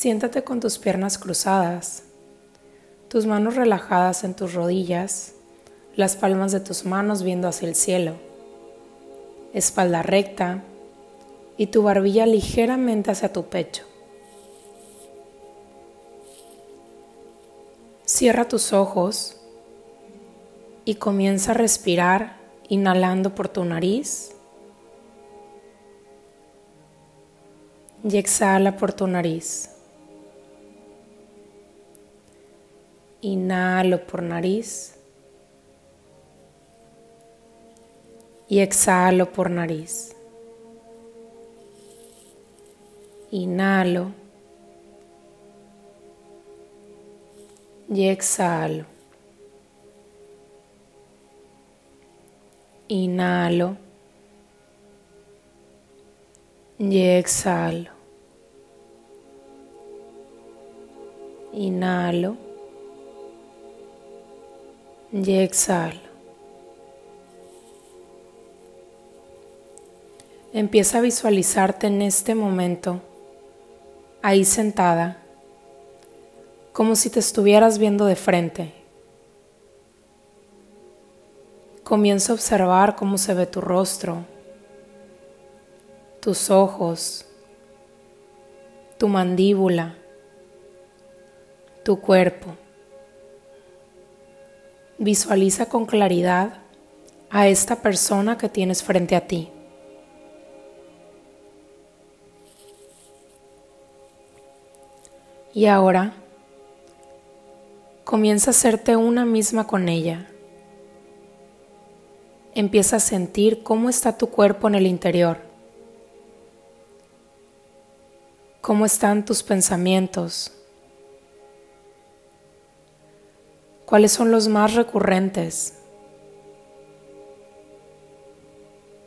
Siéntate con tus piernas cruzadas, tus manos relajadas en tus rodillas, las palmas de tus manos viendo hacia el cielo, espalda recta y tu barbilla ligeramente hacia tu pecho. Cierra tus ojos y comienza a respirar inhalando por tu nariz y exhala por tu nariz. Inhalo por nariz y exhalo por nariz. Inhalo y exhalo. Inhalo y exhalo. Inhalo y exhalo. Empieza a visualizarte en este momento, ahí sentada, como si te estuvieras viendo de frente. Comienza a observar cómo se ve tu rostro, tus ojos, tu mandíbula, tu cuerpo. Visualiza con claridad a esta persona que tienes frente a ti. Y ahora comienza a hacerte una misma con ella. Empieza a sentir cómo está tu cuerpo en el interior. Cómo están tus pensamientos. ¿Cuáles son los más recurrentes?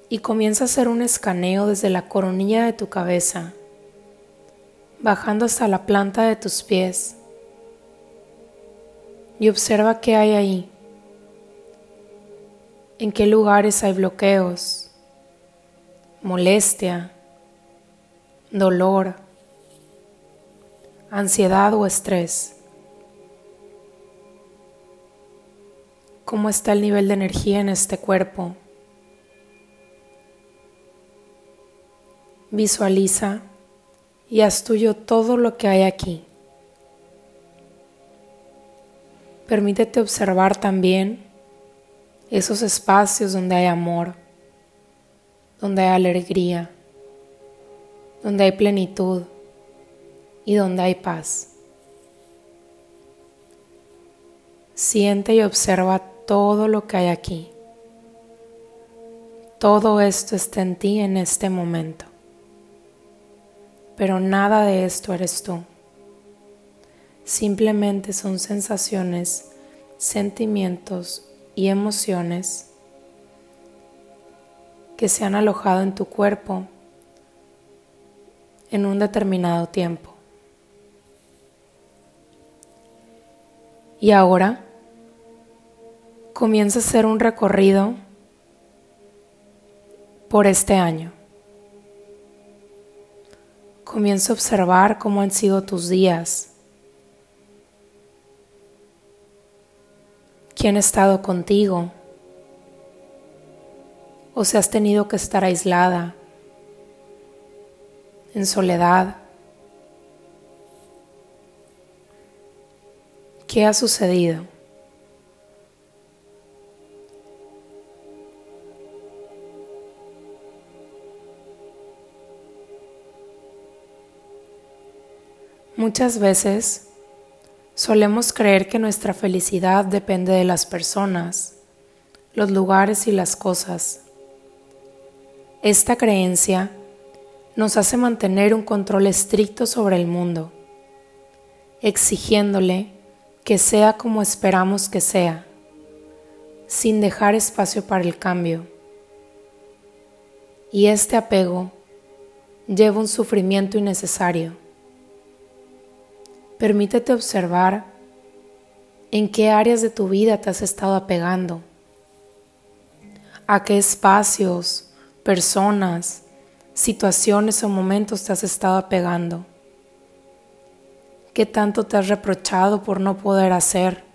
Y comienza a hacer un escaneo desde la coronilla de tu cabeza bajando hasta la planta de tus pies y observa qué hay ahí, en qué lugares hay bloqueos, molestia, dolor, ansiedad o estrés. ¿Cómo está el nivel de energía en este cuerpo? Visualiza y haz tuyo todo lo que hay aquí. Permítete observar también esos espacios donde hay amor, donde hay alegría, donde hay plenitud y donde hay paz. Siente y observa todo lo que hay aquí. Todo esto está en ti en este momento pero nada de esto eres tú. Simplemente son sensaciones, sentimientos y emociones que se han alojado en tu cuerpo en un determinado tiempo. Y ahora comienza a hacer un recorrido por este año. Comienza a observar cómo han sido tus días. ¿Quién ha estado contigo? ¿O si has tenido que estar aislada, en soledad? ¿Qué ha sucedido? Muchas veces solemos creer que nuestra felicidad depende de las personas, los lugares y las cosas. Esta creencia nos hace mantener un control estricto sobre el mundo, exigiéndole que sea como esperamos que sea, sin dejar espacio para el cambio. Y este apego lleva un sufrimiento innecesario Permítete observar en qué áreas de tu vida te has estado apegando, a qué espacios, personas, situaciones o momentos te has estado apegando ¿Qué tanto te has reprochado por no poder hacer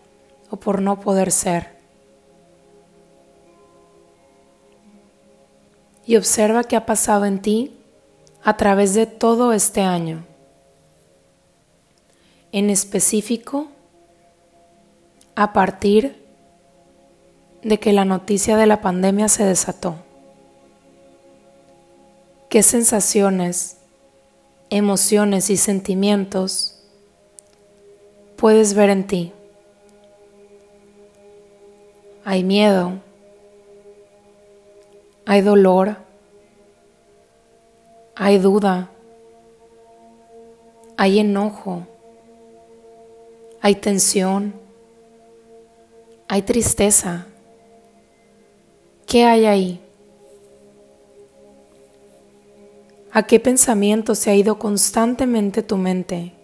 o por no poder ser? Y observa qué ha pasado en ti a través de todo este año. En específico, a partir de que la noticia de la pandemia se desató. ¿Qué sensaciones, emociones y sentimientos puedes ver en ti. Hay miedo, hay dolor, hay duda, hay enojo, hay tensión, hay tristeza. ¿Qué hay ahí? ¿A qué pensamiento se ha ido constantemente tu mente?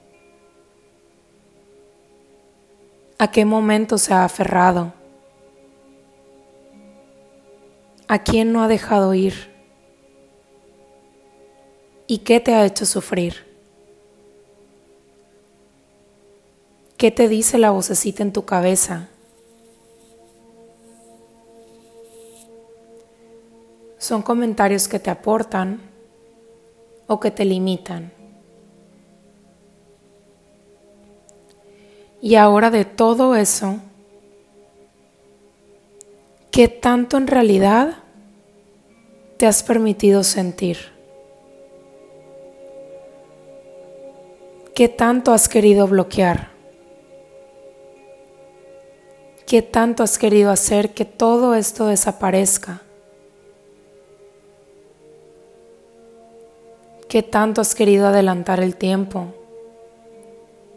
¿A qué momento se ha aferrado? ¿A quién no ha dejado ir? ¿Y qué te ha hecho sufrir? ¿Qué te dice la vocecita en tu cabeza? Son comentarios que te aportan o que te limitan. Y ahora de todo eso, ¿qué tanto en realidad te has permitido sentir? ¿Qué tanto has querido bloquear? ¿Qué tanto has querido hacer que todo esto desaparezca? ¿Qué tanto has querido adelantar el tiempo?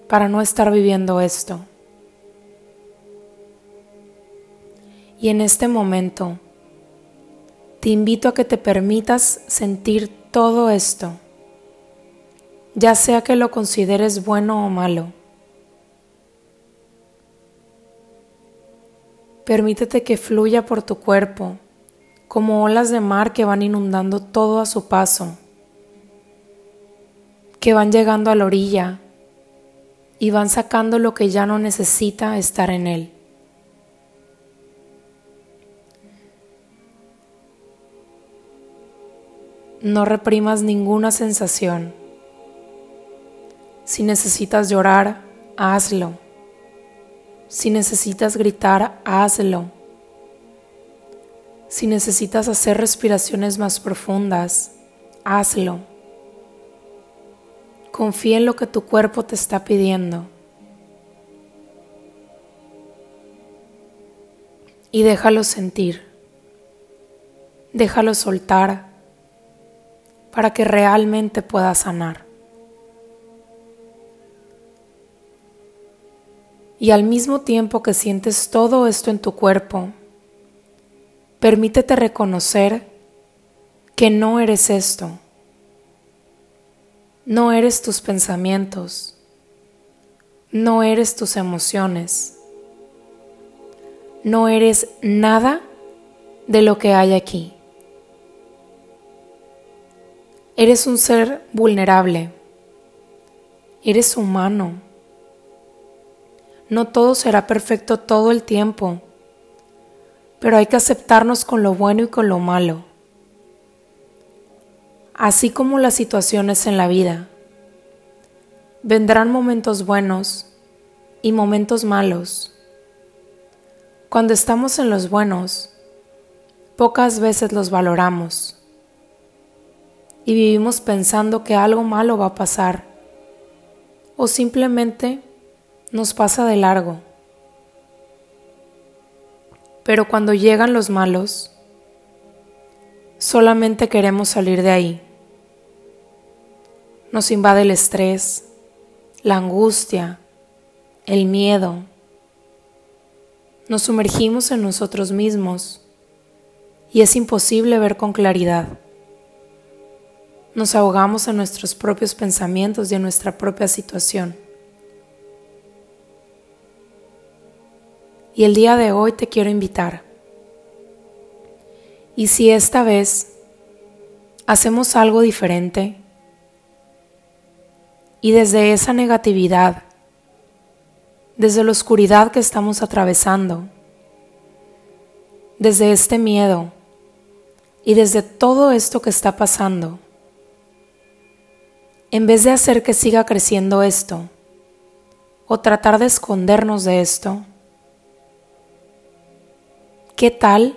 para no estar viviendo esto. Y en este momento te invito a que te permitas sentir todo esto, ya sea que lo consideres bueno o malo. Permítete que fluya por tu cuerpo como olas de mar que van inundando todo a su paso, que van llegando a la orilla y van sacando lo que ya no necesita estar en él. No reprimas ninguna sensación. Si necesitas llorar, hazlo. Si necesitas gritar, hazlo. Si necesitas hacer respiraciones más profundas, hazlo. Confía en lo que tu cuerpo te está pidiendo. Y déjalo sentir. Déjalo soltar para que realmente pueda sanar. Y al mismo tiempo que sientes todo esto en tu cuerpo, permítete reconocer que no eres esto no eres tus pensamientos, no eres tus emociones, no eres nada de lo que hay aquí. Eres un ser vulnerable, eres humano. No todo será perfecto todo el tiempo, pero hay que aceptarnos con lo bueno y con lo malo así como las situaciones en la vida. Vendrán momentos buenos y momentos malos. Cuando estamos en los buenos, pocas veces los valoramos y vivimos pensando que algo malo va a pasar o simplemente nos pasa de largo. Pero cuando llegan los malos, solamente queremos salir de ahí nos invade el estrés, la angustia, el miedo. Nos sumergimos en nosotros mismos y es imposible ver con claridad. Nos ahogamos en nuestros propios pensamientos y en nuestra propia situación. Y el día de hoy te quiero invitar. Y si esta vez hacemos algo diferente, y desde esa negatividad desde la oscuridad que estamos atravesando, desde este miedo y desde todo esto que está pasando, en vez de hacer que siga creciendo esto o tratar de escondernos de esto, ¿qué tal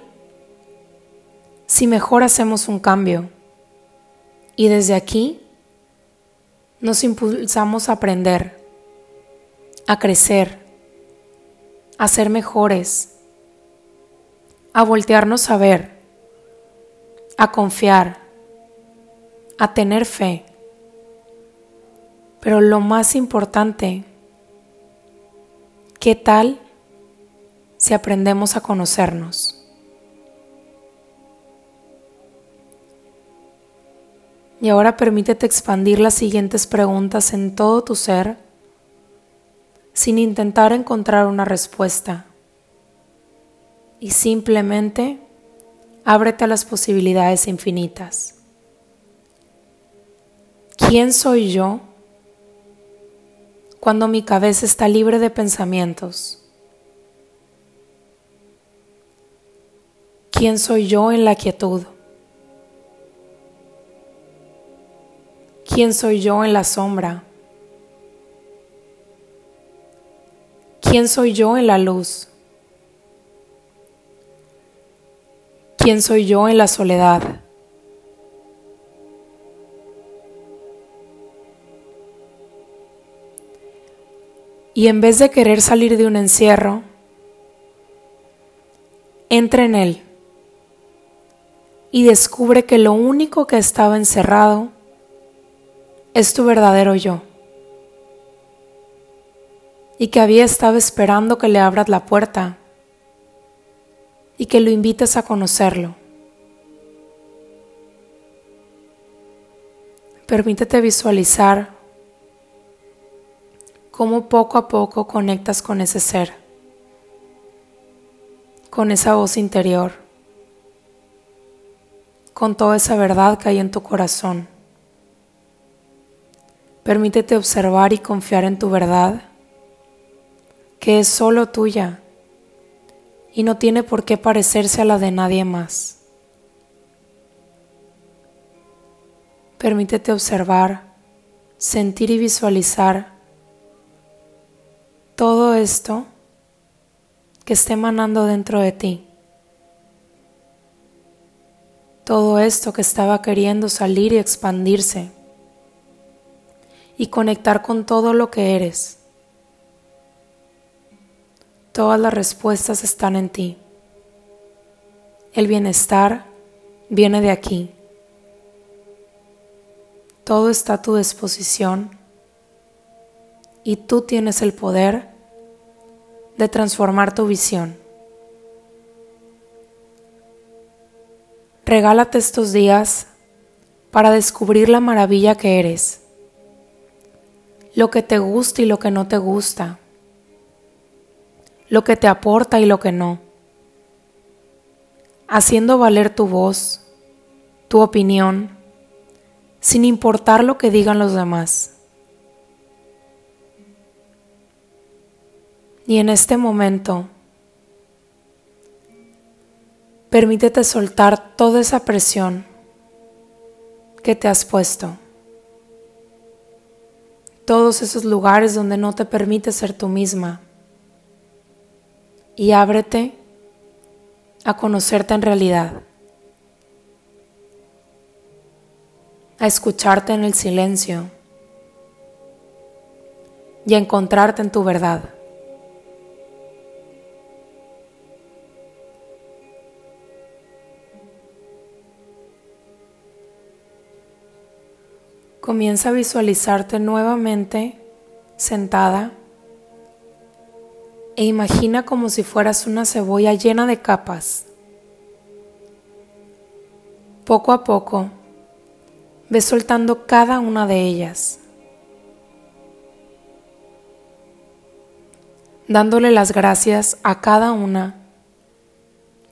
si mejor hacemos un cambio y desde aquí nos impulsamos a aprender, a crecer, a ser mejores, a voltearnos a ver, a confiar, a tener fe. Pero lo más importante, ¿qué tal si aprendemos a conocernos? Y ahora permítete expandir las siguientes preguntas en todo tu ser sin intentar encontrar una respuesta. Y simplemente ábrete a las posibilidades infinitas. ¿Quién soy yo cuando mi cabeza está libre de pensamientos? ¿Quién soy yo en la quietud? ¿Quién soy yo en la sombra? ¿Quién soy yo en la luz? ¿Quién soy yo en la soledad? Y en vez de querer salir de un encierro, entra en él y descubre que lo único que estaba encerrado es tu verdadero yo. Y que había estado esperando que le abras la puerta y que lo invites a conocerlo. Permítete visualizar cómo poco a poco conectas con ese ser, con esa voz interior, con toda esa verdad que hay en tu corazón. Permítete observar y confiar en tu verdad, que es solo tuya y no tiene por qué parecerse a la de nadie más. Permítete observar, sentir y visualizar todo esto que esté emanando dentro de ti. Todo esto que estaba queriendo salir y expandirse y conectar con todo lo que eres. Todas las respuestas están en ti. El bienestar viene de aquí. Todo está a tu disposición y tú tienes el poder de transformar tu visión. Regálate estos días para descubrir la maravilla que eres lo que te gusta y lo que no te gusta, lo que te aporta y lo que no, haciendo valer tu voz, tu opinión, sin importar lo que digan los demás. Y en este momento, permítete soltar toda esa presión que te has puesto todos esos lugares donde no te permite ser tú misma. Y ábrete a conocerte en realidad, a escucharte en el silencio y a encontrarte en tu verdad. Comienza a visualizarte nuevamente sentada e imagina como si fueras una cebolla llena de capas. Poco a poco, ve soltando cada una de ellas, dándole las gracias a cada una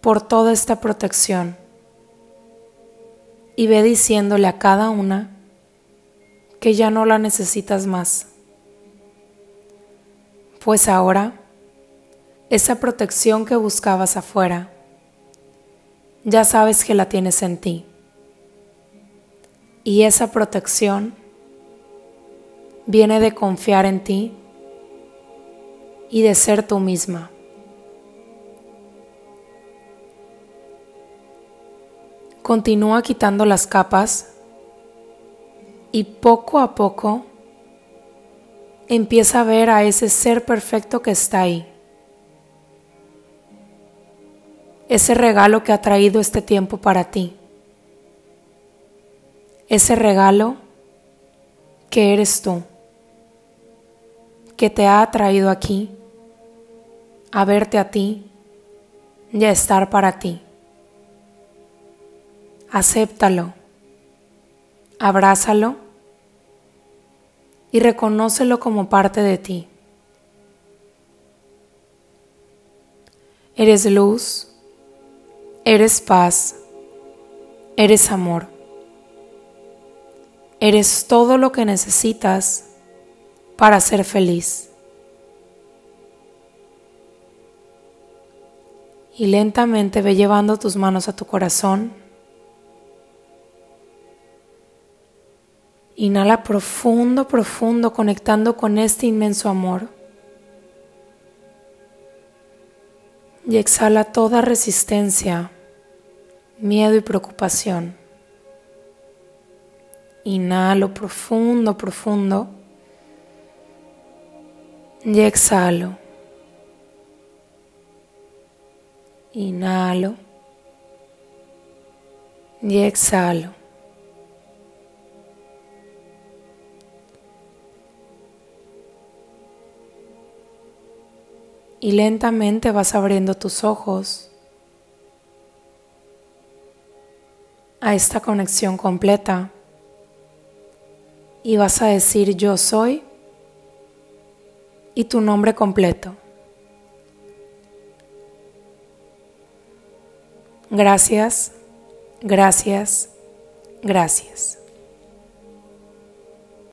por toda esta protección y ve diciéndole a cada una que ya no la necesitas más. Pues ahora, esa protección que buscabas afuera, ya sabes que la tienes en ti. Y esa protección viene de confiar en ti y de ser tú misma. Continúa quitando las capas y poco a poco empieza a ver a ese ser perfecto que está ahí. Ese regalo que ha traído este tiempo para ti. Ese regalo que eres tú, que te ha traído aquí, a verte a ti y a estar para ti. Acéptalo, abrázalo y reconócelo como parte de ti. Eres luz, eres paz, eres amor. Eres todo lo que necesitas para ser feliz. Y lentamente ve llevando tus manos a tu corazón. Inhala profundo, profundo, conectando con este inmenso amor. Y exhala toda resistencia, miedo y preocupación. Inhalo profundo, profundo. Y exhalo. Inhalo. Y exhalo. Y lentamente vas abriendo tus ojos a esta conexión completa y vas a decir yo soy y tu nombre completo. Gracias, gracias, gracias.